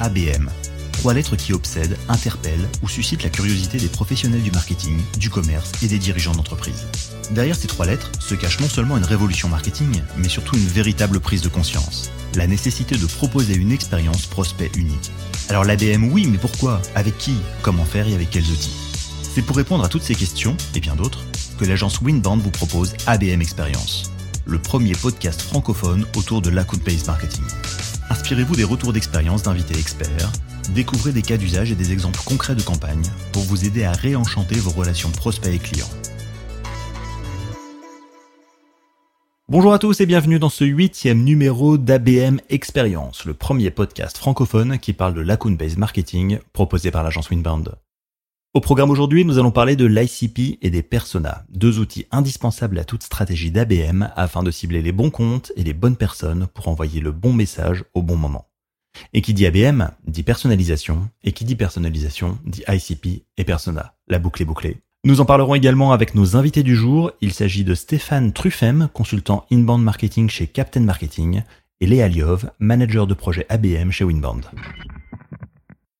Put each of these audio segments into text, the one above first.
ABM. Trois lettres qui obsèdent, interpellent ou suscitent la curiosité des professionnels du marketing, du commerce et des dirigeants d'entreprise. Derrière ces trois lettres se cache non seulement une révolution marketing, mais surtout une véritable prise de conscience. La nécessité de proposer une expérience prospect unique. Alors l'ABM oui, mais pourquoi? Avec qui? Comment faire et avec quels outils? C'est pour répondre à toutes ces questions, et bien d'autres, que l'agence Winband vous propose ABM Experience, le premier podcast francophone autour de l'account-based marketing. Inspirez-vous des retours d'expérience d'invités experts, découvrez des cas d'usage et des exemples concrets de campagne pour vous aider à réenchanter vos relations prospects et clients. Bonjour à tous et bienvenue dans ce huitième numéro d'ABM Experience, le premier podcast francophone qui parle de l'account-based marketing proposé par l'agence Winband. Au programme aujourd'hui, nous allons parler de l'ICP et des personas, deux outils indispensables à toute stratégie d'ABM afin de cibler les bons comptes et les bonnes personnes pour envoyer le bon message au bon moment. Et qui dit ABM dit personnalisation, et qui dit personnalisation dit ICP et persona. La boucle est bouclée. Nous en parlerons également avec nos invités du jour. Il s'agit de Stéphane Truffem, consultant inbound marketing chez Captain Marketing, et Léa Liov, manager de projet ABM chez Winband.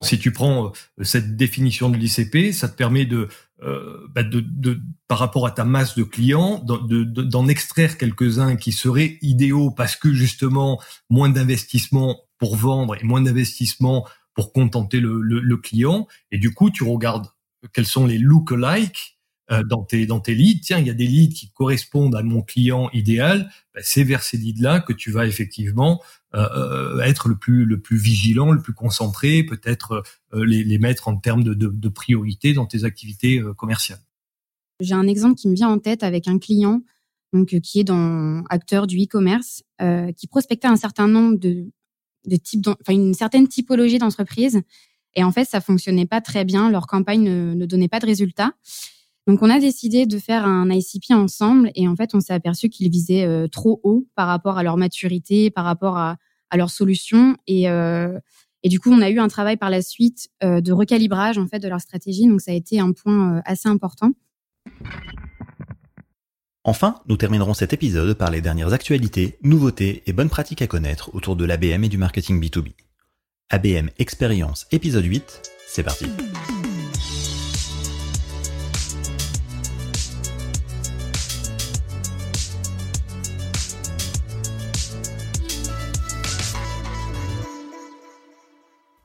Si tu prends euh, cette définition de l'ICP, ça te permet de, euh, bah de, de, par rapport à ta masse de clients, d'en de, extraire quelques-uns qui seraient idéaux parce que justement moins d'investissement pour vendre et moins d'investissement pour contenter le, le, le, client. Et du coup, tu regardes quels sont les look-alike euh, dans tes dans tes leads. Tiens, il y a des leads qui correspondent à mon client idéal. Ben, c'est vers ces leads-là que tu vas effectivement euh, euh, être le plus le plus vigilant, le plus concentré, peut-être les, les mettre en termes de, de, de priorité dans tes activités commerciales. J'ai un exemple qui me vient en tête avec un client donc qui est dans acteur du e-commerce qui prospectait un certain nombre de de types, enfin une certaine typologie d'entreprises et en fait, ça fonctionnait pas très bien. Leur campagne ne, ne donnait pas de résultats. Donc, on a décidé de faire un ICP ensemble. Et en fait, on s'est aperçu qu'ils visaient euh, trop haut par rapport à leur maturité, par rapport à, à leurs solutions. Et, euh, du coup, on a eu un travail par la suite euh, de recalibrage en fait de leur stratégie. Donc, ça a été un point assez important. Enfin, nous terminerons cet épisode par les dernières actualités, nouveautés et bonnes pratiques à connaître autour de l'ABM et du marketing B2B. ABM Expérience épisode 8, c'est parti.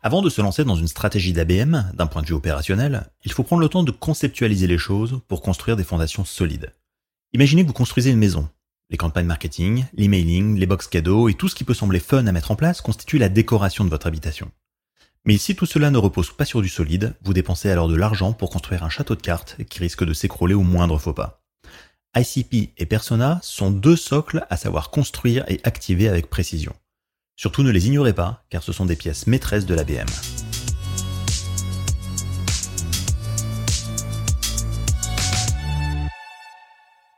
Avant de se lancer dans une stratégie d'ABM, d'un point de vue opérationnel, il faut prendre le temps de conceptualiser les choses pour construire des fondations solides. Imaginez que vous construisez une maison. Les campagnes marketing, l'emailing, les box cadeaux et tout ce qui peut sembler fun à mettre en place constitue la décoration de votre habitation. Mais si tout cela ne repose pas sur du solide, vous dépensez alors de l'argent pour construire un château de cartes qui risque de s'écrouler au moindre faux pas. ICP et Persona sont deux socles à savoir construire et activer avec précision. Surtout ne les ignorez pas, car ce sont des pièces maîtresses de l'ABM.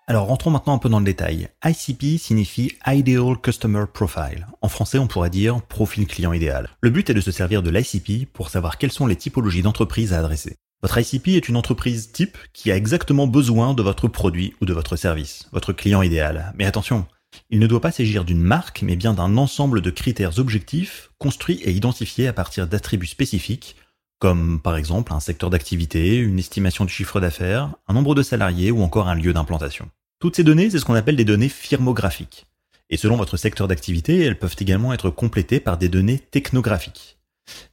Alors rentrons maintenant un peu dans le détail. ICP signifie Ideal Customer Profile. En français, on pourrait dire profil client idéal. Le but est de se servir de l'ICP pour savoir quelles sont les typologies d'entreprises à adresser. Votre ICP est une entreprise type qui a exactement besoin de votre produit ou de votre service, votre client idéal. Mais attention, il ne doit pas s'agir d'une marque, mais bien d'un ensemble de critères objectifs construits et identifiés à partir d'attributs spécifiques, comme par exemple un secteur d'activité, une estimation du chiffre d'affaires, un nombre de salariés ou encore un lieu d'implantation. Toutes ces données, c'est ce qu'on appelle des données firmographiques. Et selon votre secteur d'activité, elles peuvent également être complétées par des données technographiques.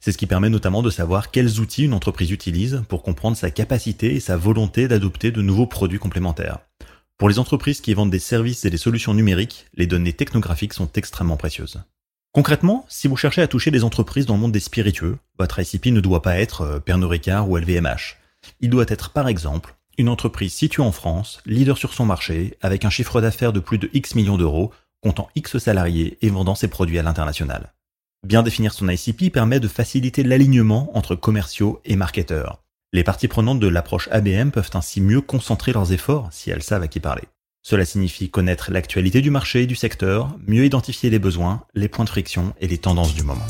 C'est ce qui permet notamment de savoir quels outils une entreprise utilise pour comprendre sa capacité et sa volonté d'adopter de nouveaux produits complémentaires. Pour les entreprises qui vendent des services et des solutions numériques, les données technographiques sont extrêmement précieuses. Concrètement, si vous cherchez à toucher des entreprises dans le monde des spiritueux, votre ICP ne doit pas être euh, Pernod Ricard ou LVMH. Il doit être par exemple une entreprise située en France, leader sur son marché, avec un chiffre d'affaires de plus de X millions d'euros, comptant X salariés et vendant ses produits à l'international. Bien définir son ICP permet de faciliter l'alignement entre commerciaux et marketeurs. Les parties prenantes de l'approche ABM peuvent ainsi mieux concentrer leurs efforts si elles savent à qui parler. Cela signifie connaître l'actualité du marché et du secteur, mieux identifier les besoins, les points de friction et les tendances du moment.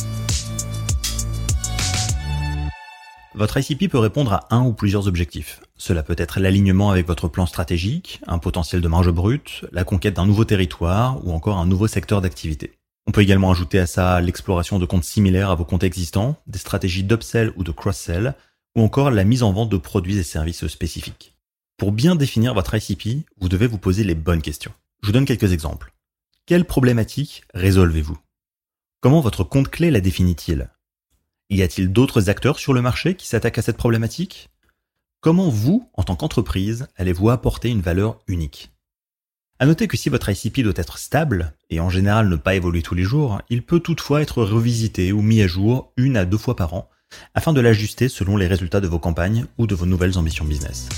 Votre ICP peut répondre à un ou plusieurs objectifs. Cela peut être l'alignement avec votre plan stratégique, un potentiel de marge brute, la conquête d'un nouveau territoire ou encore un nouveau secteur d'activité. On peut également ajouter à ça l'exploration de comptes similaires à vos comptes existants, des stratégies d'upsell ou de cross-sell, ou encore la mise en vente de produits et services spécifiques. Pour bien définir votre ICP, vous devez vous poser les bonnes questions. Je vous donne quelques exemples. Quelle problématique résolvez-vous? Comment votre compte clé la définit-il? Y a-t-il d'autres acteurs sur le marché qui s'attaquent à cette problématique? Comment vous, en tant qu'entreprise, allez-vous apporter une valeur unique? À noter que si votre ICP doit être stable, et en général ne pas évoluer tous les jours, il peut toutefois être revisité ou mis à jour une à deux fois par an, afin de l'ajuster selon les résultats de vos campagnes ou de vos nouvelles ambitions business.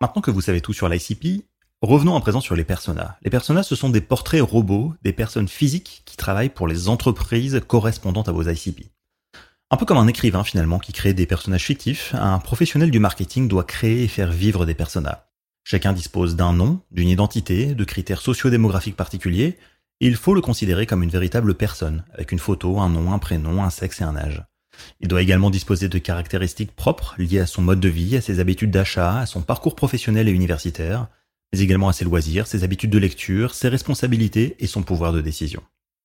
Maintenant que vous savez tout sur l'ICP, revenons à présent sur les personas. Les personas, ce sont des portraits robots, des personnes physiques qui travaillent pour les entreprises correspondantes à vos ICP. Un peu comme un écrivain finalement qui crée des personnages fictifs, un professionnel du marketing doit créer et faire vivre des personas. Chacun dispose d'un nom, d'une identité, de critères sociodémographiques particuliers, et il faut le considérer comme une véritable personne, avec une photo, un nom, un prénom, un sexe et un âge. Il doit également disposer de caractéristiques propres liées à son mode de vie, à ses habitudes d'achat, à son parcours professionnel et universitaire, mais également à ses loisirs, ses habitudes de lecture, ses responsabilités et son pouvoir de décision.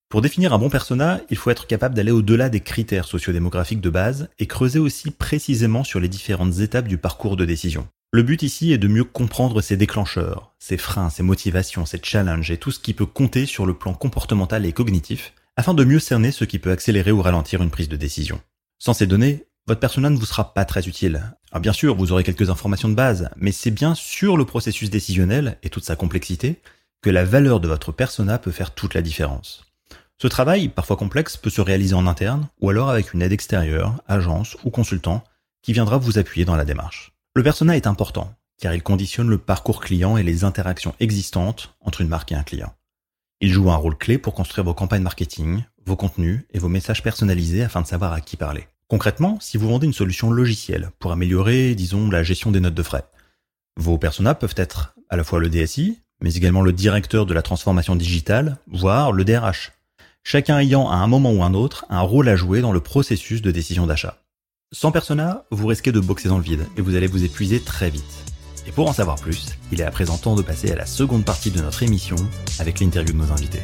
Pour définir un bon persona, il faut être capable d'aller au-delà des critères sociodémographiques de base et creuser aussi précisément sur les différentes étapes du parcours de décision. Le but ici est de mieux comprendre ses déclencheurs, ses freins, ses motivations, ses challenges et tout ce qui peut compter sur le plan comportemental et cognitif, afin de mieux cerner ce qui peut accélérer ou ralentir une prise de décision. Sans ces données, votre persona ne vous sera pas très utile. Bien sûr, vous aurez quelques informations de base, mais c'est bien sur le processus décisionnel et toute sa complexité que la valeur de votre persona peut faire toute la différence. Ce travail, parfois complexe, peut se réaliser en interne ou alors avec une aide extérieure, agence ou consultant, qui viendra vous appuyer dans la démarche. Le persona est important, car il conditionne le parcours client et les interactions existantes entre une marque et un client. Il joue un rôle clé pour construire vos campagnes marketing, vos contenus et vos messages personnalisés afin de savoir à qui parler. Concrètement, si vous vendez une solution logicielle pour améliorer, disons, la gestion des notes de frais, vos personas peuvent être à la fois le DSI, mais également le directeur de la transformation digitale, voire le DRH, chacun ayant à un moment ou un autre un rôle à jouer dans le processus de décision d'achat. Sans persona, vous risquez de boxer dans le vide et vous allez vous épuiser très vite. Et pour en savoir plus, il est à présent temps de passer à la seconde partie de notre émission avec l'interview de nos invités.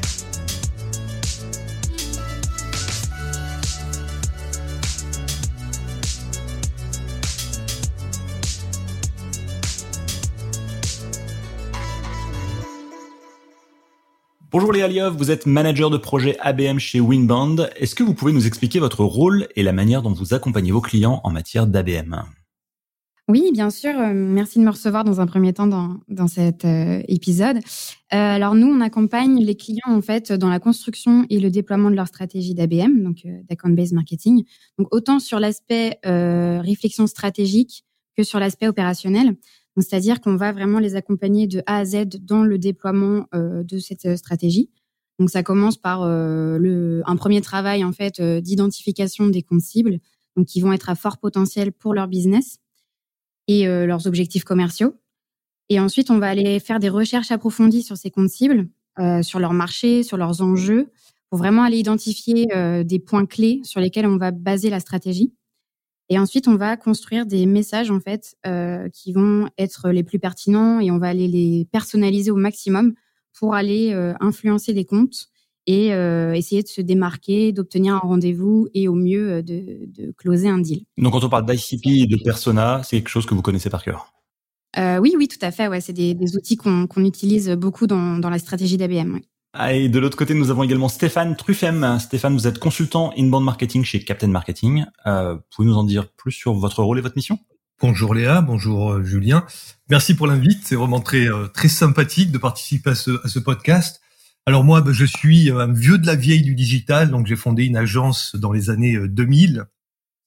Bonjour Léa Liov, vous êtes manager de projet ABM chez Winband. Est-ce que vous pouvez nous expliquer votre rôle et la manière dont vous accompagnez vos clients en matière d'ABM oui, bien sûr. Euh, merci de me recevoir dans un premier temps dans, dans cet euh, épisode. Euh, alors nous, on accompagne les clients en fait dans la construction et le déploiement de leur stratégie d'ABM, donc d'account-based marketing. Donc autant sur l'aspect réflexion stratégique que sur l'aspect opérationnel. C'est-à-dire qu'on va vraiment les accompagner de A à Z dans le déploiement euh, de cette euh, stratégie. Donc ça commence par euh, le, un premier travail en fait d'identification des comptes cibles, donc qui vont être à fort potentiel pour leur business et leurs objectifs commerciaux. Et ensuite, on va aller faire des recherches approfondies sur ces comptes cibles, sur leur marché, sur leurs enjeux, pour vraiment aller identifier des points clés sur lesquels on va baser la stratégie. Et ensuite, on va construire des messages en fait euh, qui vont être les plus pertinents et on va aller les personnaliser au maximum pour aller euh, influencer les comptes et euh, essayer de se démarquer, d'obtenir un rendez-vous et au mieux de, de closer un deal. Donc, quand on parle d'ICP et de persona, c'est quelque chose que vous connaissez par cœur? oui, oui, tout à fait. Ouais, c'est des, des outils qu'on utilise beaucoup dans, dans la stratégie d'ABM. Et de l'autre côté, nous avons également Stéphane Truffem. Stéphane, vous êtes consultant inbound marketing chez Captain Marketing. Euh, pouvez-vous nous en dire plus sur votre rôle et votre mission? Bonjour Léa, bonjour euh, Julien. Merci pour l'invite. C'est vraiment très euh, très sympathique de participer à ce, à ce podcast. Alors moi, ben, je suis un vieux de la vieille du digital, donc j'ai fondé une agence dans les années 2000,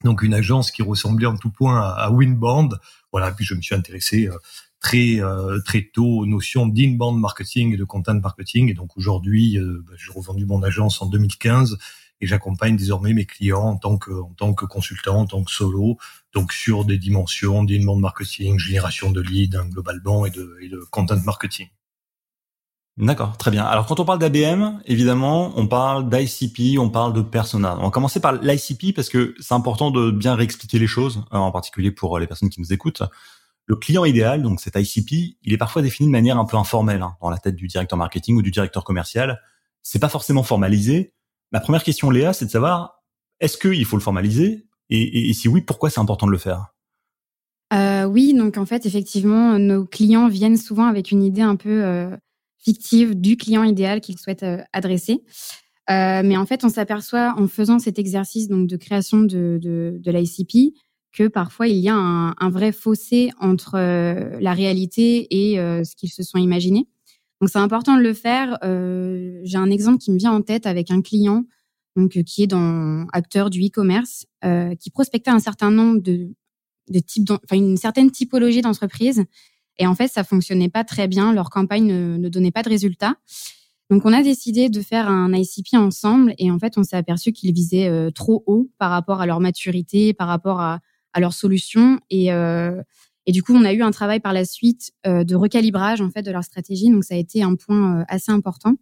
donc une agence qui ressemblait en tout point à, à Winband. Voilà, puis je me suis intéressé très euh, très tôt aux notions d'inbound marketing et de content marketing. Et donc aujourd'hui, euh, bah, j'ai revendu mon agence en 2015 et j'accompagne désormais mes clients en tant que en tant que consultant, en tant que solo, donc sur des dimensions d'inbound marketing, génération de leads hein, globalement et de, et de content marketing. D'accord, très bien. Alors quand on parle d'ABM, évidemment, on parle d'ICP, on parle de persona. On va commencer par l'ICP parce que c'est important de bien réexpliquer les choses, en particulier pour les personnes qui nous écoutent. Le client idéal, donc cet ICP, il est parfois défini de manière un peu informelle hein, dans la tête du directeur marketing ou du directeur commercial. C'est pas forcément formalisé. Ma première question, Léa, c'est de savoir est-ce qu'il faut le formaliser? Et, si oui, pourquoi c'est important de le faire? Euh, Oui, donc en fait, effectivement, nos clients viennent souvent avec une idée un peu euh, fictive du client idéal qu'ils souhaitent euh, adresser. mais en fait, on s'aperçoit en faisant cet exercice donc de création de, de, de l'ICP que parfois il y a un, vrai fossé entre euh, la réalité et euh, ce qu'ils se sont imaginés. Donc c'est important de le faire. Euh, j'ai un exemple qui me vient en tête avec un client donc qui est dans acteur du e-commerce qui prospectait un certain nombre de, de types, enfin une certaine typologie d'entreprises et en fait ça fonctionnait pas très bien. Leur campagne ne, ne donnait pas de résultats. Donc on a décidé de faire un ICP ensemble et en fait on s'est aperçu qu'ils visaient trop haut par rapport à leur maturité, par rapport à, à leurs solutions. Et, euh, et du coup, on a eu un travail par la suite euh, de recalibrage en fait de leur stratégie. Donc ça a été un point euh, assez important.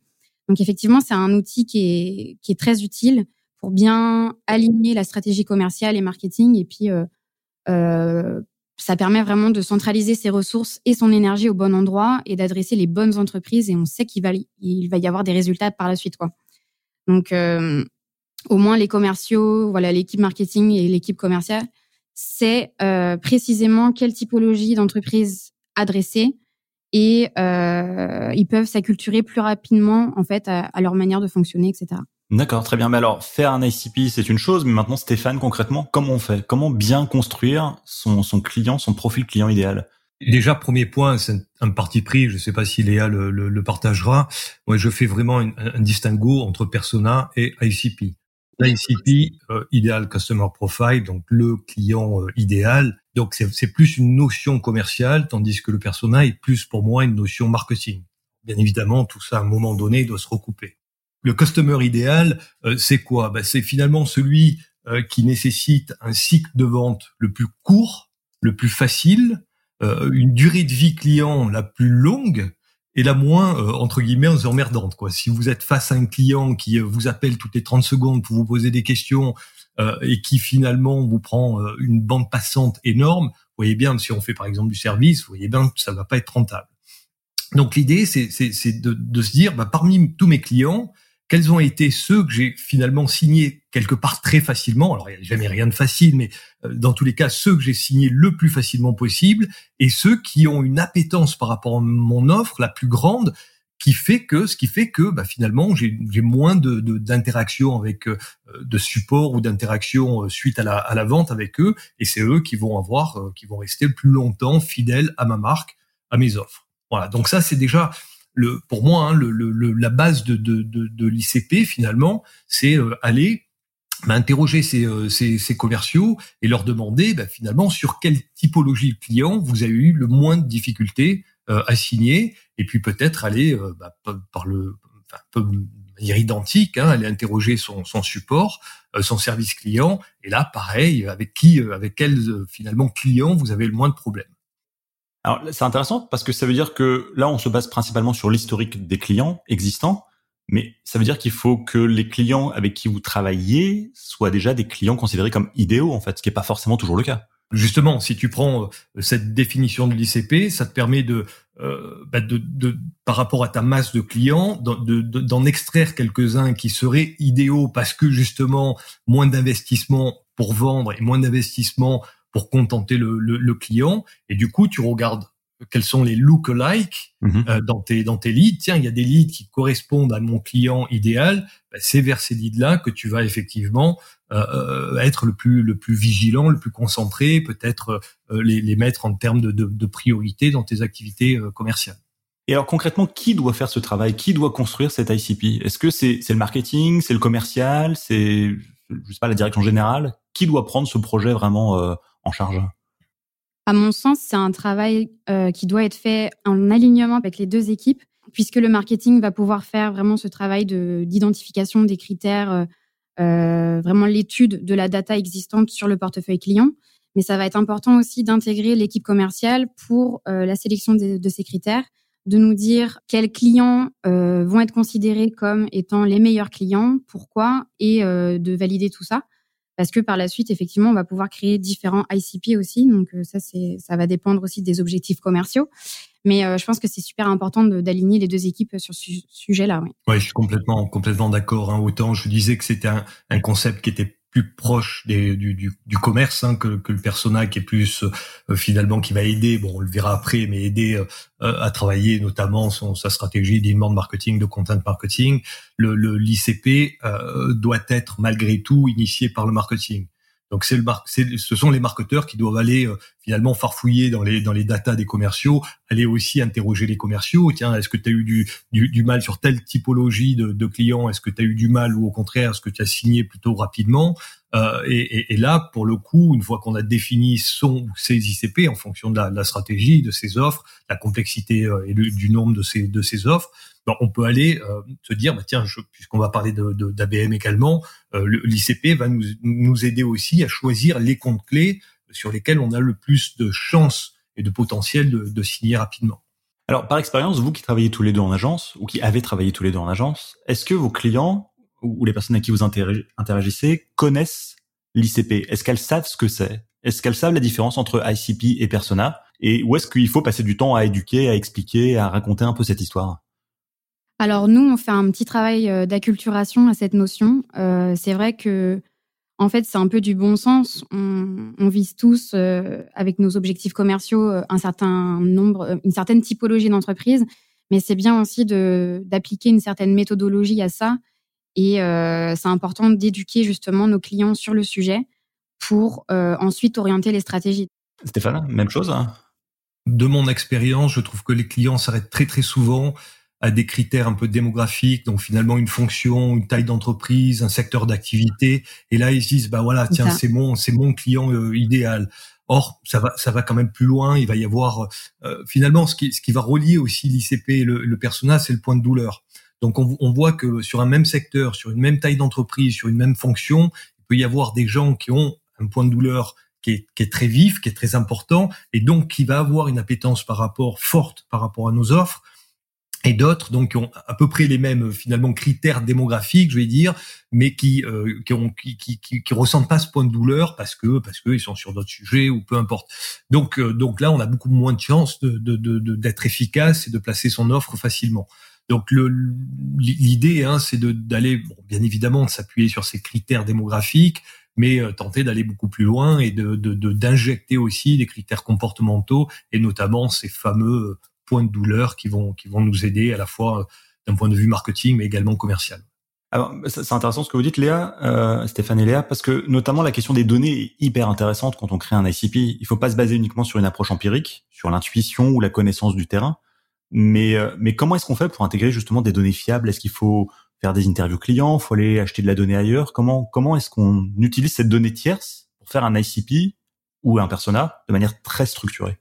Donc effectivement, c'est un outil qui est, qui est très utile pour bien aligner la stratégie commerciale et marketing. Et puis, ça permet vraiment de centraliser ses ressources et son énergie au bon endroit et d'adresser les bonnes entreprises. Et on sait qu'il va, il va y avoir des résultats par la suite. Quoi. Donc, au moins les commerciaux, voilà, l'équipe marketing et l'équipe commerciale c'est euh, précisément quelle typologie d'entreprise adresser et euh, ils peuvent s'acculturer plus rapidement en fait à, leur manière de fonctionner, etc. D'accord, très bien. Mais alors, faire un ICP, c'est une chose, mais maintenant, Stéphane, concrètement, comment on fait? Comment bien construire son, son client, son profil client idéal? Déjà, premier point, c'est un parti pris. Je ne sais pas si Léa le, le, partagera. Moi, je fais vraiment un, un distinguo entre persona et ICP. L'ICP, euh, Ideal Customer Profile, donc le client euh, idéal. Donc c'est plus une notion commerciale, tandis que le persona est plus pour moi une notion marketing. Bien évidemment, tout ça à un moment donné doit se recouper. Le customer idéal, euh, c'est quoi? Ben, C'est finalement celui qui nécessite un cycle de vente le plus court, le plus facile, une durée de vie client la plus longue, et la moins euh, entre guillemets emmerdante quoi. Si vous êtes face à un client qui euh, vous appelle toutes les 30 secondes pour vous poser des questions euh, et qui finalement vous prend une bande passante énorme, vous voyez bien si on fait par exemple du service, vous voyez bien que ça va pas être rentable. Donc l'idée c'est de, de se dire bah, parmi tous mes clients, quels ont été ceux que j'ai finalement signés quelque part très facilement. Alors, il n'y a jamais rien de facile, mais euh, dans tous les cas, ceux que j'ai signés le plus facilement possible et ceux qui ont une appétence par rapport à mon offre la plus grande qui fait que ce qui fait que bah, finalement j'ai moins de d'interaction avec euh, de support ou d'interaction euh, suite à la, à la vente avec eux et c'est eux qui vont avoir qui vont rester plus longtemps fidèles à ma marque à mes offres voilà donc ça c'est déjà le, pour moi, hein, le, le, la base de, de, de, de l'ICP finalement, c'est euh, aller interroger ces, euh, ces, ces, commerciaux et leur demander bah, finalement sur quelle typologie de client vous avez eu le moins de difficultés euh, à signer, et puis peut-être aller bah, par le de manière identique, hein, aller interroger son, son support, son service client, et là pareil, avec qui, avec quel finalement client vous avez le moins de problèmes. Alors c'est intéressant parce que ça veut dire que là on se base principalement sur l'historique des clients existants, mais ça veut dire qu'il faut que les clients avec qui vous travaillez soient déjà des clients considérés comme idéaux en fait, ce qui n'est pas forcément toujours le cas. Justement, si tu prends euh, cette définition de l'ICP, ça te permet de, euh, bah de, de, par rapport à ta masse de clients, d'en extraire quelques-uns qui seraient idéaux parce que justement moins d'investissement pour vendre et moins d'investissement pour contenter le, le, le, client. Et du coup, tu regardes quels sont les look-alike mhm. euh, dans tes dans tes leads. Tiens, il y a des leads qui correspondent à mon client idéal. Ben, c'est vers ces leads-là que tu vas effectivement euh, euh, être le plus le plus vigilant, le plus concentré, peut-être euh, les, les mettre en termes de, de, de priorité dans tes activités commerciales. Et alors concrètement, qui doit faire ce travail? Qui doit construire cet ICP Est-ce que c'est c'est le marketing, c'est le commercial, c'est je sais pas la direction générale? Qui doit prendre ce projet vraiment en charge À mon sens, c'est un travail euh, qui doit être fait en alignement avec les deux équipes, puisque le marketing va pouvoir faire vraiment ce travail d'identification des critères, euh, euh, vraiment l'étude de la data existante sur le portefeuille client. Mais ça va être important aussi d'intégrer l'équipe commerciale pour la sélection de, de, ces critères, de nous dire quels clients vont être considérés comme étant les meilleurs clients, pourquoi, et de valider tout ça parce que par la suite, effectivement, on va pouvoir créer différents ICP aussi. Donc ça, c'est ça va dépendre aussi des objectifs commerciaux. Mais je pense que c'est super important d'aligner les deux équipes sur ce sujet-là. Oui. Je suis complètement complètement d'accord. Hein. Autant je disais que c'était un concept qui était plus proche des, du, du, du, commerce hein, que, que, le persona qui est plus euh, finalement qui va aider, bon on le verra après, mais aider euh, à travailler notamment son, sa stratégie d'inbound marketing, de content marketing. Le l'ICP euh, doit être malgré tout initié par le marketing. Donc c'est le ce sont les marketeurs qui doivent aller euh, finalement farfouiller dans les dans les datas des commerciaux, aller aussi interroger les commerciaux. Tiens, est-ce que tu as eu du, du, mal sur telle typologie de, de clients? Est-ce que tu as eu du mal ou au contraire est-ce que tu as signé plutôt rapidement? Euh, et, là, pour le coup, une fois qu'on a défini son ses ICP en fonction de la, stratégie, de ses offres, la complexité euh, et du nombre de ces de ses offres, on peut aller euh, se dire, bah, tiens, puisqu'on va parler de, d'ABM également, euh, l'ICP va nous, nous aider aussi à choisir les comptes clés sur lesquels on a le plus de chances et de potentiel de, de signer rapidement. Alors, par expérience, vous qui travaillez tous les deux en agence, ou qui avez travaillé tous les deux en agence, est-ce que vos clients ou les personnes à qui vous interagissez connaissent l'ICP Est-ce qu'elles savent ce que c'est? Est-ce qu'elles savent la différence entre ICP et Persona? Et où est-ce qu'il faut passer du temps à éduquer, à expliquer, à raconter un peu cette histoire? Alors nous, on fait un petit travail euh, d'acculturation à cette notion. Euh, c'est vrai que, en fait, c'est un peu du bon sens. On, vise tous, euh, avec nos objectifs commerciaux, un certain nombre, une certaine typologie d'entreprise, mais c'est bien aussi de d'appliquer une certaine méthodologie à ça. Et c'est important d'éduquer justement nos clients sur le sujet pour ensuite orienter les stratégies. Stéphane, même chose. Hein? De mon expérience, je trouve que les clients s'arrêtent très très souvent à des critères un peu démographiques, donc finalement une fonction, une taille d'entreprise, un secteur d'activité. Et là, ils se disent, bah voilà, tiens, c'est mon, c'est mon client euh, idéal. Or, ça va, ça va quand même plus loin. Il va y avoir euh, finalement ce qui, ce qui va relier aussi l'ICP et le, le persona, c'est le point de douleur. Donc, on, on, voit que sur un même secteur, sur une même taille d'entreprise, sur une même fonction, il peut y avoir des gens qui ont un point de douleur qui est, qui est, très vif, qui est très important, et donc qui va avoir une appétence par rapport forte par rapport à nos offres, et d'autres donc qui ont à peu près les mêmes finalement critères démographiques, je vais dire, mais qui euh, qui, ont, qui, qui, qui, ressentent pas ce point de douleur parce que parce qu'ils sont sur d'autres sujets ou peu importe. Donc euh, donc là, on a beaucoup moins de chances de d'être de, de, efficace et de placer son offre facilement. Donc l'idée, hein, c'est d'aller bon, bien évidemment de s'appuyer sur ces critères démographiques, mais euh, tenter d'aller beaucoup plus loin et de d'injecter aussi des critères comportementaux et notamment ces fameux points de douleur qui vont qui vont nous aider à la fois euh, d'un point de vue marketing mais également commercial. Alors, c'est intéressant ce que vous dites, Léa, euh, Stéphane et Léa, parce que notamment la question des données est hyper intéressante quand on crée un ICP. Il faut pas se baser uniquement sur une approche empirique, sur l'intuition ou la connaissance du terrain, mais euh, mais comment est-ce qu'on fait pour intégrer justement des données fiables? Est-ce qu'il faut faire des interviews clients? Faut aller acheter de la donnée ailleurs? Comment comment est-ce qu'on utilise cette donnée tierce pour faire un ICP ou un persona de manière très structurée?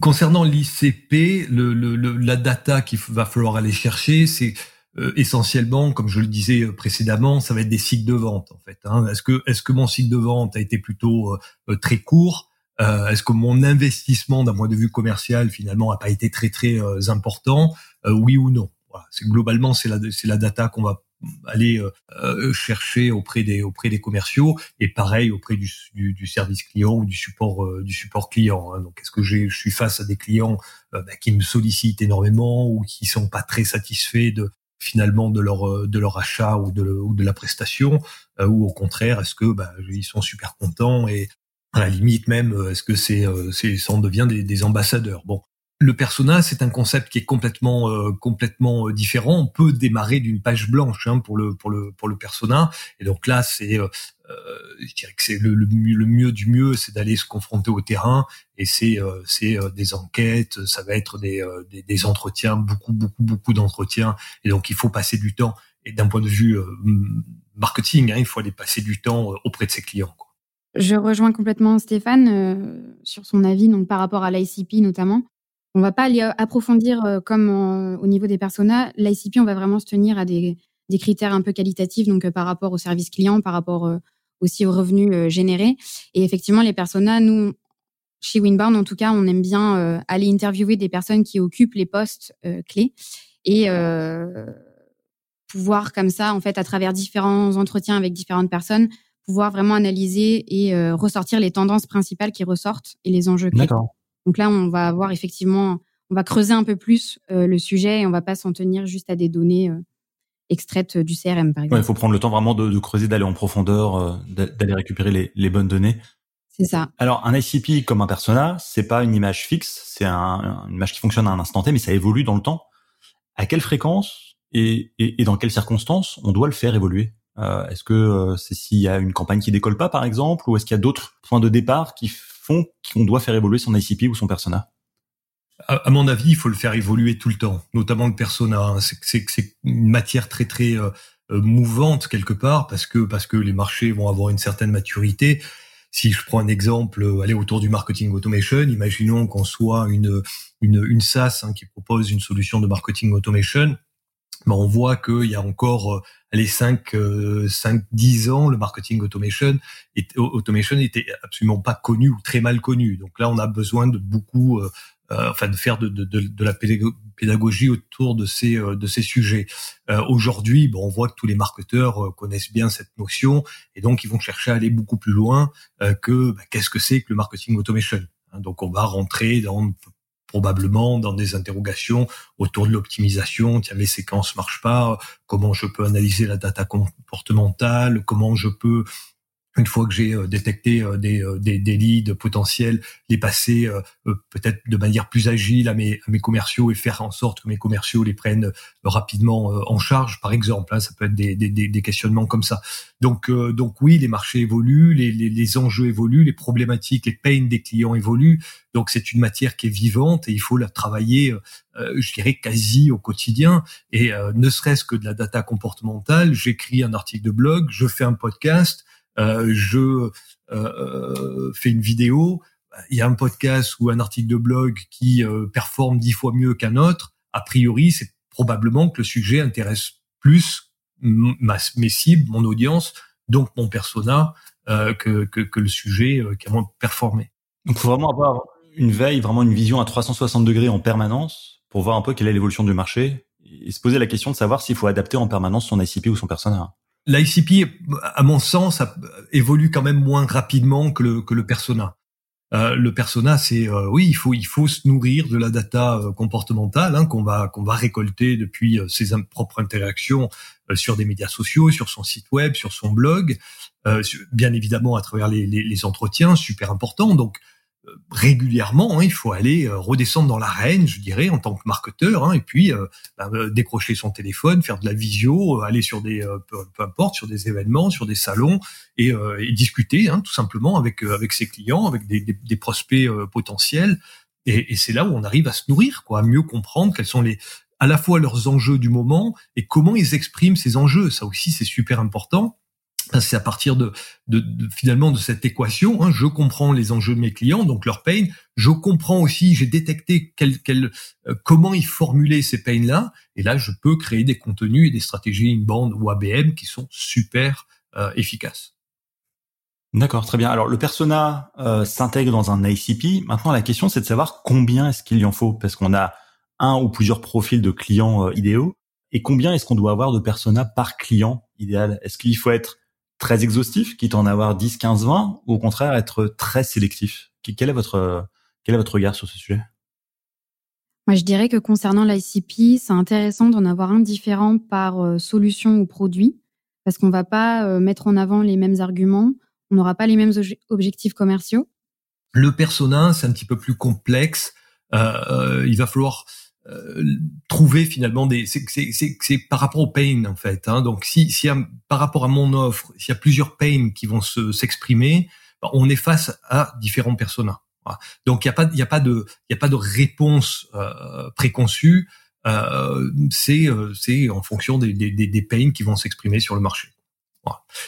Concernant l'ICP, le, le, la data qu'il va falloir aller chercher, c'est euh, essentiellement, comme je le disais euh, précédemment, ça va être des cycles de vente en fait. Hein. Est-ce que est-ce que mon cycle de vente a été plutôt euh, très court? Est-ce que mon investissement d'un point de vue commercial finalement n'a pas été très très important? Oui ou non? Voilà. Globalement c'est la c'est la data qu'on va aller euh, euh, chercher auprès des auprès des commerciaux et pareil auprès du, du, du service client ou du support euh, du support client. Hein. Donc est-ce que je suis face à des clients bah, qui me sollicitent énormément ou qui sont pas très satisfaits de finalement de leur de leur achat ou de ou de la prestation ou au contraire est-ce que bah, ils sont super contents et à la limite même est-ce que c'est c'est ça en devient des, des ambassadeurs? Bon le persona, c'est un concept qui est complètement euh, complètement euh, différent. On peut démarrer d'une page blanche hein, pour le pour le pour le persona. Et donc là, c'est euh, je dirais que c'est le, le, mieux, du mieux, c'est d'aller se confronter au terrain. Et c'est c'est des enquêtes, ça va être des, des, des entretiens, beaucoup beaucoup beaucoup d'entretiens. Et donc il faut passer du temps. Et d'un point de vue marketing, hein, il faut aller passer du temps auprès de ses clients. Quoi. Je rejoins complètement Stéphane sur son avis, donc par rapport à l'ICP notamment. On va pas aller euh, approfondir euh, comme au niveau des personas. L'ICP, on va vraiment se tenir à des, critères un peu qualitatifs, donc euh, par rapport au service client, par rapport aussi aux revenus générés. Et effectivement, les personas, nous, chez Winbound, en tout cas, on aime bien aller interviewer des personnes qui occupent les postes clés et pouvoir comme ça, en fait, à travers différents entretiens avec différentes personnes, pouvoir vraiment analyser et ressortir les tendances principales qui ressortent et les enjeux clés. Donc là, on va avoir effectivement, on va creuser un peu plus le sujet et on va pas s'en tenir juste à des données extraites du CRM, par exemple. Il faut prendre le temps vraiment de, creuser, d'aller en profondeur, d'aller récupérer les, les bonnes données. C'est ça. Alors, un ICP comme un persona, c'est pas une image fixe, c'est un, une image qui fonctionne à un instant T, mais ça évolue dans le temps. À quelle fréquence et, et, et dans quelles circonstances on doit le faire évoluer? Euh, Est-ce que euh, c'est s'il y a une campagne qui décolle pas, par exemple, ou est-ce qu'il y a d'autres points de départ qui font qu'on doit faire évoluer son ICP ou son persona à, mon avis, il faut le faire évoluer tout le temps, notamment le persona. Hein. C'est une matière très très euh, euh, mouvante quelque part parce que parce que les marchés vont avoir une certaine maturité si je prends un exemple, euh, aller autour du marketing automation, imaginons qu'on soit une, une, une SaaS hein, qui propose une solution de marketing automation, ben on voit qu'il y a encore euh, les 5, 5, 10 ans, le marketing automation, automation était absolument pas connu ou très mal connu. Donc là, on a besoin de beaucoup euh, euh, enfin de faire de, de, de, la pédagogie autour de ces euh, de ces sujets. Euh, Aujourd'hui, bon, on voit que tous les marketeurs euh, connaissent bien cette notion et donc ils vont chercher à aller beaucoup plus loin que bah, qu'est-ce que c'est que le marketing automation. Hein, donc on va rentrer dans probablement dans des interrogations autour de l'optimisation. Tiens, mes séquences marchent pas. Comment je peux analyser la data comportementale Comment je peux une fois que j'ai euh, détecté euh, des, euh, des, des, leads potentiels, les passer peut-être de manière plus agile à mes, à mes commerciaux et faire en sorte que mes commerciaux les prennent rapidement en charge, par exemple. Hein, ça peut être des, des, des, questionnements comme ça. Donc, donc oui, les marchés évoluent, les, les, les, enjeux évoluent, les problématiques, les pains des clients évoluent. Donc c'est une matière qui est vivante et il faut la travailler, je dirais, quasi au quotidien. Et ne serait-ce que de la data comportementale, j'écris un article de blog, je fais un podcast euh, je euh, euh, fais une vidéo, il y a un podcast ou un article de blog qui performe dix fois mieux qu'un autre, a priori, c'est probablement que le sujet intéresse plus mes cibles, mon audience, donc mon persona, que, que, que, le sujet qui a performé. Donc, il faut vraiment avoir une veille, vraiment une vision à 360 degrés en permanence pour voir un peu quelle est l'évolution du marché et se poser la question de savoir s'il faut adapter en permanence son ICP ou son persona. L'ICP, à mon sens, évolue quand même moins rapidement que le, que le persona. Euh, le persona, c'est euh, oui, il faut il faut se nourrir de la data euh, comportementale hein, qu'on va qu'on va récolter depuis euh, ses propres interactions sur des médias sociaux, sur son site web, sur son blog, bien évidemment à travers les, les, les entretiens, super important. Donc régulièrement, hein, il faut aller euh, redescendre dans l'arène, je dirais, en tant que marketeur, hein, et puis euh, bah, euh, décrocher son téléphone, faire de la visio, aller sur des, peu, importe, sur des événements, sur des salons, et, et discuter hein, tout simplement avec avec ses clients, avec des, des, prospects potentiels. Et, et c'est là où on arrive à se nourrir, quoi, à mieux comprendre quels sont les à la fois leurs enjeux du moment et comment ils expriment ces enjeux. Ça aussi, c'est super important c'est à partir de, de, de, finalement de cette équation, hein, je comprends les enjeux de mes clients, donc leur pain. Je comprends aussi, j'ai détecté quel, quel, euh, comment ils formulaient ces pains-là, et là je peux créer des contenus et des stratégies inbound ou ABM qui sont super euh, efficaces. D'accord, très bien. Alors le persona euh, s'intègre dans un ICP. Maintenant la question c'est de savoir combien est-ce qu'il y en faut, parce qu'on a un ou plusieurs profils de clients idéaux, et combien est-ce qu'on doit avoir de persona par client idéal? Est-ce qu'il faut être très exhaustif, quitte à en avoir 10, 15, 20, ou au contraire être très sélectif Quel est votre, quel est votre regard sur ce sujet? Moi, je dirais que concernant l'ICP, c'est intéressant d'en avoir un différent par euh, solution ou produit, parce qu'on va pas euh, mettre en avant les mêmes arguments, on n'aura pas les mêmes objectifs commerciaux. Le persona, c'est un petit peu plus complexe. Euh, il va falloir euh, trouver finalement des c'est par rapport au pain en fait hein. donc si si par rapport à mon offre s'il y a plusieurs pains qui vont se s'exprimer bah, on est face à différents personas donc il y a pas il y a pas de il y a pas de réponse euh, préconçue. Euh, c'est euh, c'est en fonction des des des pains qui vont s'exprimer sur le marché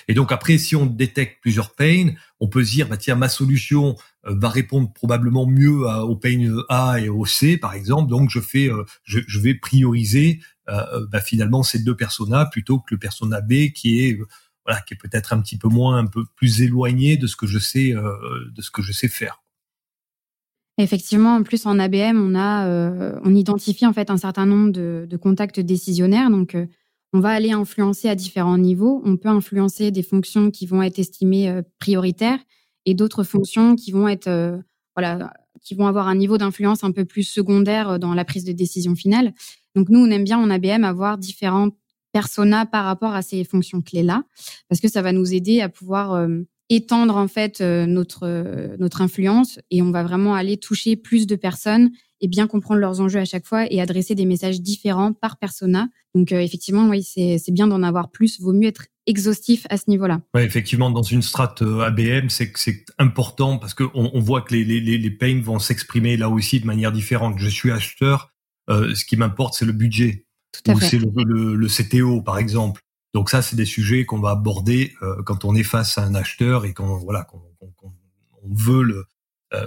et donc après, si on détecte plusieurs pains, on peut se dire, bah tiens, ma solution euh, va répondre probablement mieux au pain A et au C, par exemple. Donc je fais, euh, je, je vais prioriser euh, bah, finalement ces deux personas plutôt que le persona B qui est voilà, qui est peut-être un petit peu moins, un peu plus éloigné de ce que je sais, de ce que je sais faire. Effectivement, en plus en ABM, on a, on identifie en fait un certain nombre de, de contacts décisionnaires. Donc on va aller influencer à différents niveaux. On peut influencer des fonctions qui vont être estimées euh, prioritaires et d'autres fonctions qui vont être euh, voilà qui vont avoir un niveau d'influence un peu plus secondaire euh, dans la prise de décision finale. Donc nous, on aime bien en ABM avoir différents personas par rapport à ces fonctions clés là, parce que ça va nous aider à pouvoir étendre en fait notre notre influence et on va vraiment aller toucher plus de personnes et bien comprendre leurs enjeux à chaque fois et adresser des messages différents par persona. Donc euh, effectivement, oui, c'est bien d'en avoir plus. Vaut mieux être exhaustif à ce niveau-là. Ouais, effectivement, dans une strate euh, ABM, c'est c'est important parce que on, on, voit que les, les, les pains vont s'exprimer là aussi de manière différente. Je suis acheteur, euh, ce qui m'importe, c'est le budget. Tout à ou c'est le, le, CTO, par exemple. Donc ça, c'est des sujets qu'on va aborder quand on est face à un acheteur et quand voilà, qu'on on veut le, euh,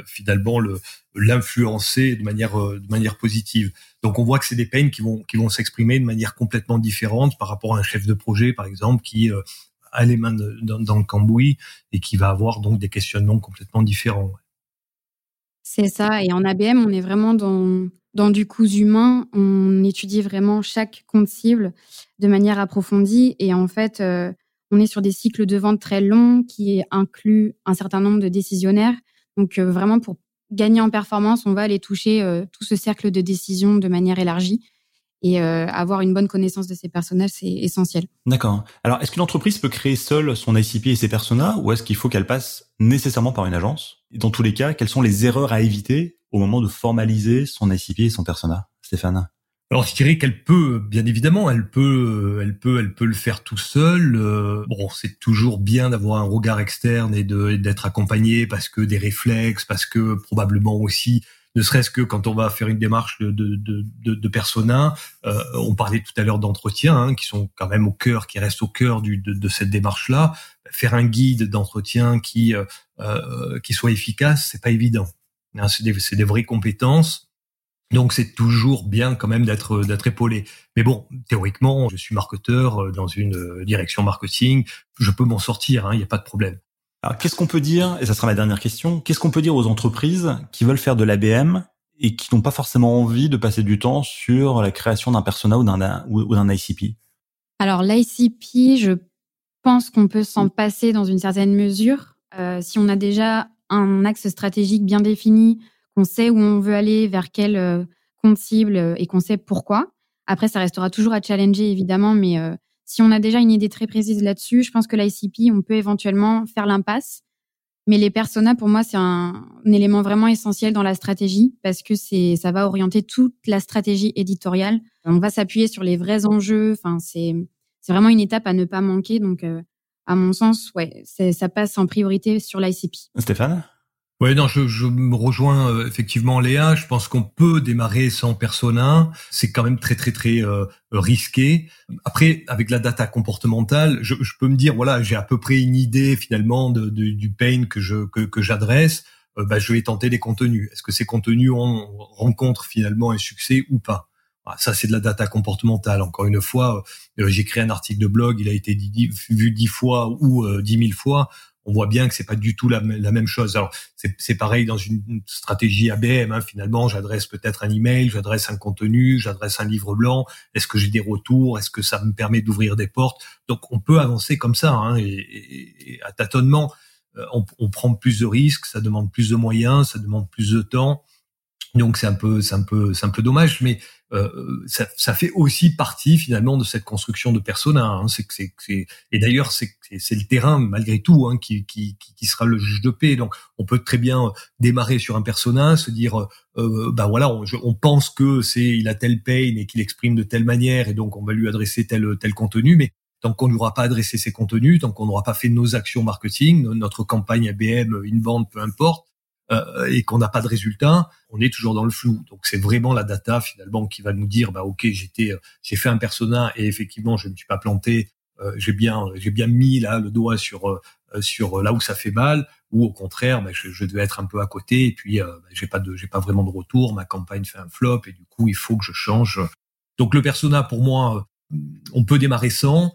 finalement le l'influencer de manière euh, de manière positive. Donc on voit que c'est des peines qui vont qui vont s'exprimer de manière complètement différente par rapport à un chef de projet par exemple qui euh, a les mains dans, dans, le cambouis et qui va avoir donc des questionnements complètement différents. C'est ça. Et en ABM, on est vraiment dans, dans du coût humain. On étudie vraiment chaque compte cible de manière approfondie. Et en fait, on est sur des cycles de vente très longs qui incluent un certain nombre de décisionnaires. Donc euh, vraiment pour gagner en performance, on va aller toucher euh, tout ce cercle de décision de manière élargie. Et euh, avoir une bonne connaissance de ces personnages, c'est essentiel. D'accord. Alors, est-ce qu'une entreprise peut créer seule son ICP et ses personas, ou est-ce qu'il faut qu'elle passe nécessairement par une agence? Et Dans tous les cas, quelles sont les erreurs à éviter au moment de formaliser son ICP et son persona Stéphane? Alors je dirais qu'elle peut, bien évidemment, elle peut, elle peut, elle peut le faire tout seul. Euh, bon, c'est toujours bien d'avoir un regard externe et d'être accompagné parce que des réflexes, parce que probablement aussi, ne serait-ce que quand on va faire une démarche de de de, de persona, euh, on parlait tout à l'heure d'entretien, hein, qui sont quand même au cœur, qui restent au cœur du, de, de cette démarche-là. Faire un guide d'entretien qui euh, euh qui soit efficace, c'est pas évident. Hein, c'est des, des vraies compétences donc c'est toujours bien quand même d'être d'être épaulé. Mais bon, théoriquement, je suis marketeur euh, dans une euh, direction marketing, je peux m'en sortir, il hein, n'y a pas de problème. Alors qu'est-ce qu'on peut dire, et ça sera ma dernière question, qu'est-ce qu'on peut dire aux entreprises qui veulent faire de l'ABM et qui n'ont pas forcément envie de passer du temps sur la création d'un persona ou d'un ou d'un ICP Alors l'ICP, je pense qu'on peut s'en passer dans une certaine mesure. Euh, si on a déjà un axe stratégique bien défini, qu'on sait où on veut aller, vers quel euh, compte cible euh, et qu'on sait pourquoi. Après, ça restera toujours à challenger, évidemment, mais euh, si on a déjà une idée très précise là-dessus, je pense que l'ICP, on peut éventuellement faire l'impasse. Mais les personas, pour moi, c'est un, élément vraiment essentiel dans la stratégie parce que c'est, ça va orienter toute la stratégie éditoriale. On va s'appuyer sur les vrais enjeux. Enfin, c'est, c'est vraiment une étape à ne pas manquer. Donc, à mon sens, ouais, ça passe en priorité sur l'ICP. Stéphane? Oui, non, je, je me rejoins euh, effectivement Léa. Je pense qu'on peut démarrer sans persona. C'est quand même très très très euh, risqué. Après, avec la data comportementale, je, je, peux me dire voilà, j'ai à peu près une idée finalement de, de, du pain que je que, que j'adresse. Euh, bah, je vais tenter des contenus. Est-ce que ces contenus ont, rencontrent finalement un succès ou pas? Ça, c'est de la data comportementale. Encore une fois, j'ai créé un article de blog, il a été vu dix fois ou dix mille fois on voit bien que c'est pas du tout la, même chose. Alors c'est pareil dans une stratégie ABM. Hein, finalement, j'adresse peut-être un email, j'adresse un contenu, j'adresse un livre blanc. Est-ce que j'ai des retours? Est-ce que ça me permet d'ouvrir des portes? Donc on peut avancer comme ça hein, et, à tâtonnement. Euh, on, on, prend plus de risques, ça demande plus de moyens, ça demande plus de temps. Donc c'est un peu, c'est un peu, c'est un peu dommage, mais euh, ça, ça, fait aussi partie finalement de cette construction de persona. Hein. C'est, c'est, c'est, et d'ailleurs c'est, le terrain malgré tout hein, qui, qui, qui sera le juge de paix. Donc on peut très bien démarrer sur un persona, se dire, euh, ben voilà, on, on pense que c'est il a telle peine et qu'il exprime de telle manière, et donc on va lui adresser tel tel contenu, mais tant qu'on n'aura pas adressé ces contenus, tant qu'on n'aura pas fait nos actions marketing, notre campagne ABM, une vente, peu importe, euh, et qu'on n'a pas de résultat, on est toujours dans le flou. Donc c'est vraiment la data finalement qui va nous dire bah ok j'étais euh, j'ai fait un persona et effectivement je ne suis pas planté, euh, j'ai bien j'ai bien mis là le doigt sur sur là où ça fait mal ou au contraire bah, je, je, devais être un peu à côté et puis bah, j'ai pas de j'ai pas vraiment de retour, ma campagne fait un flop et du coup il faut que je change. Donc le persona pour moi on peut démarrer sans.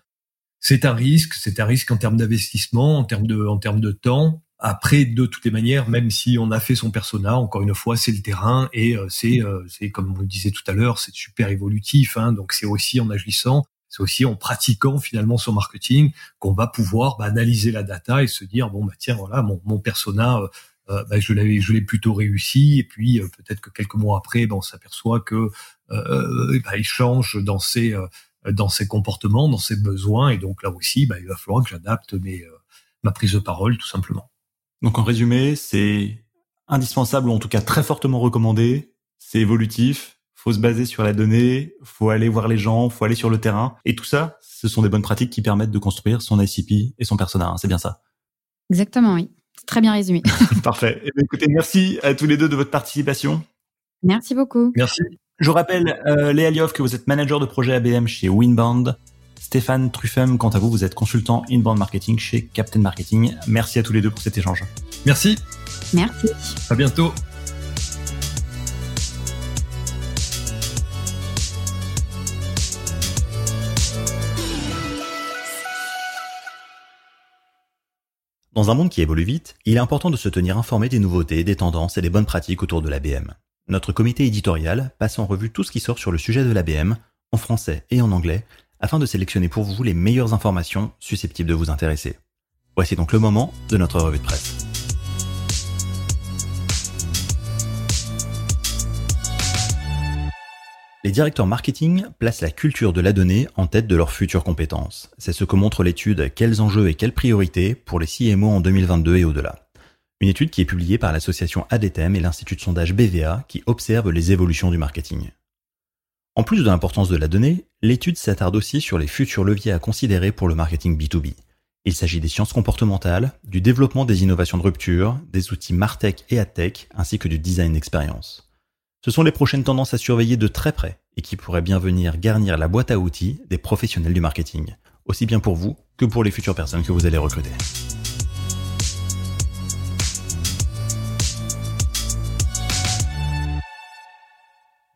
C'est un risque, c'est un risque en termes d'investissement, en termes de en termes de temps. Après, de toutes les manières, même si on a fait son persona, encore une fois, c'est le terrain et euh, c'est, euh, c'est comme on le disait tout à l'heure, c'est super évolutif. Hein, donc c'est aussi en agissant c'est aussi en pratiquant finalement son marketing qu'on va pouvoir bah, analyser la data et se dire bon bah tiens voilà mon, mon persona euh, bah, je l'avais je l'ai plutôt réussi et puis euh, peut-être que quelques mois après bah, on s'aperçoit que euh, bah, il change dans ses dans ses comportements dans ses besoins et donc là aussi bah, il va falloir que j'adapte mes ma prise de parole tout simplement. Donc en résumé c'est indispensable ou en tout cas très fortement recommandé c'est évolutif faut se baser sur la donnée, faut aller voir les gens, faut aller sur le terrain. Et tout ça, ce sont des bonnes pratiques qui permettent de construire son ICP et son persona. Hein. c'est bien ça. Exactement, oui. Très bien résumé. Parfait. Eh écoutez, merci à tous les deux de votre participation. Merci beaucoup. Merci. Je rappelle, euh, Léa Lioff, que vous êtes manager de projet ABM chez Winband. Stéphane Truffem, quant à vous, vous êtes consultant inbound marketing chez Captain Marketing. Merci à tous les deux pour cet échange. Merci. Merci. À bientôt. Dans un monde qui évolue vite, il est important de se tenir informé des nouveautés, des tendances et des bonnes pratiques autour de l'ABM. Notre comité éditorial passe en revue tout ce qui sort sur le sujet de l'ABM, en français et en anglais, afin de sélectionner pour vous les meilleures informations susceptibles de vous intéresser. Voici donc le moment de notre revue de presse. Les directeurs marketing placent la culture de la donnée en tête de leurs futures compétences. C'est ce que montre l'étude Quels enjeux et quelles priorités pour les CMO en 2022 et au-delà. Une étude qui est publiée par l'association ADTM et l'institut de sondage BVA qui observe les évolutions du marketing. En plus de l'importance de la donnée, l'étude s'attarde aussi sur les futurs leviers à considérer pour le marketing B2B. Il s'agit des sciences comportementales, du développement des innovations de rupture, des outils Martech et AdTech, ainsi que du design d'expérience. Ce sont les prochaines tendances à surveiller de très près et qui pourraient bien venir garnir la boîte à outils des professionnels du marketing, aussi bien pour vous que pour les futures personnes que vous allez recruter.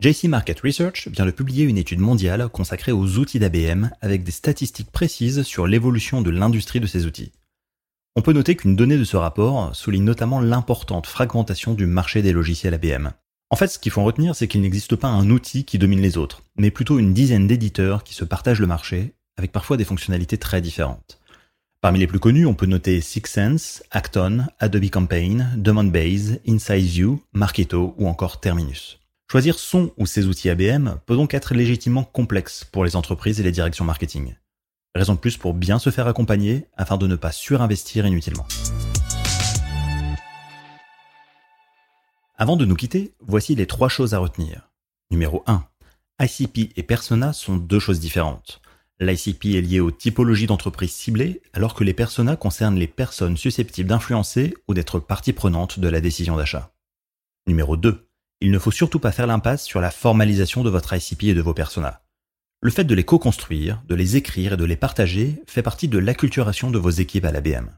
JC Market Research vient de publier une étude mondiale consacrée aux outils d'ABM avec des statistiques précises sur l'évolution de l'industrie de ces outils. On peut noter qu'une donnée de ce rapport souligne notamment l'importante fragmentation du marché des logiciels ABM, en fait, ce qu'il faut retenir, c'est qu'il n'existe pas un outil qui domine les autres, mais plutôt une dizaine d'éditeurs qui se partagent le marché, avec parfois des fonctionnalités très différentes. Parmi les plus connus, on peut noter Sixsense, Acton, Adobe Campaign, Demandbase, InsideView, Marketo ou encore Terminus. Choisir son ou ses outils ABM peut donc être légitimement complexe pour les entreprises et les directions marketing. Raison de plus pour bien se faire accompagner afin de ne pas surinvestir inutilement. Avant de nous quitter, voici les trois choses à retenir. Numéro 1. ICP et persona sont deux choses différentes. L'ICP est lié aux typologies d'entreprises ciblées, alors que les personas concernent les personnes susceptibles d'influencer ou d'être partie prenante de la décision d'achat. Numéro 2. Il ne faut surtout pas faire l'impasse sur la formalisation de votre ICP et de vos personas. Le fait de les co-construire, de les écrire et de les partager fait partie de l'acculturation de vos équipes à l'ABM.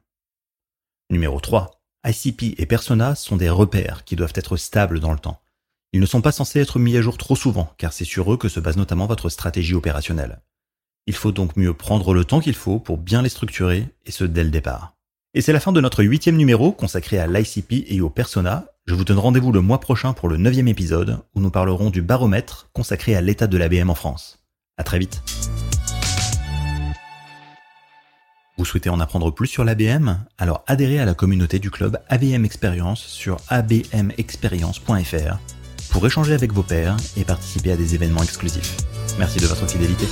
Numéro 3. ICP et Persona sont des repères qui doivent être stables dans le temps. Ils ne sont pas censés être mis à jour trop souvent, car c'est sur eux que se base notamment votre stratégie opérationnelle. Il faut donc mieux prendre le temps qu'il faut pour bien les structurer, et ce dès le départ. Et c'est la fin de notre huitième numéro consacré à l'ICP et au persona. Je vous donne rendez-vous le mois prochain pour le neuvième épisode, où nous parlerons du baromètre consacré à l'état de l'ABM en France. À très vite. Vous souhaitez en apprendre plus sur l'ABM Alors adhérez à la communauté du club ABM Experience sur abmexperience.fr pour échanger avec vos pairs et participer à des événements exclusifs. Merci de votre fidélité.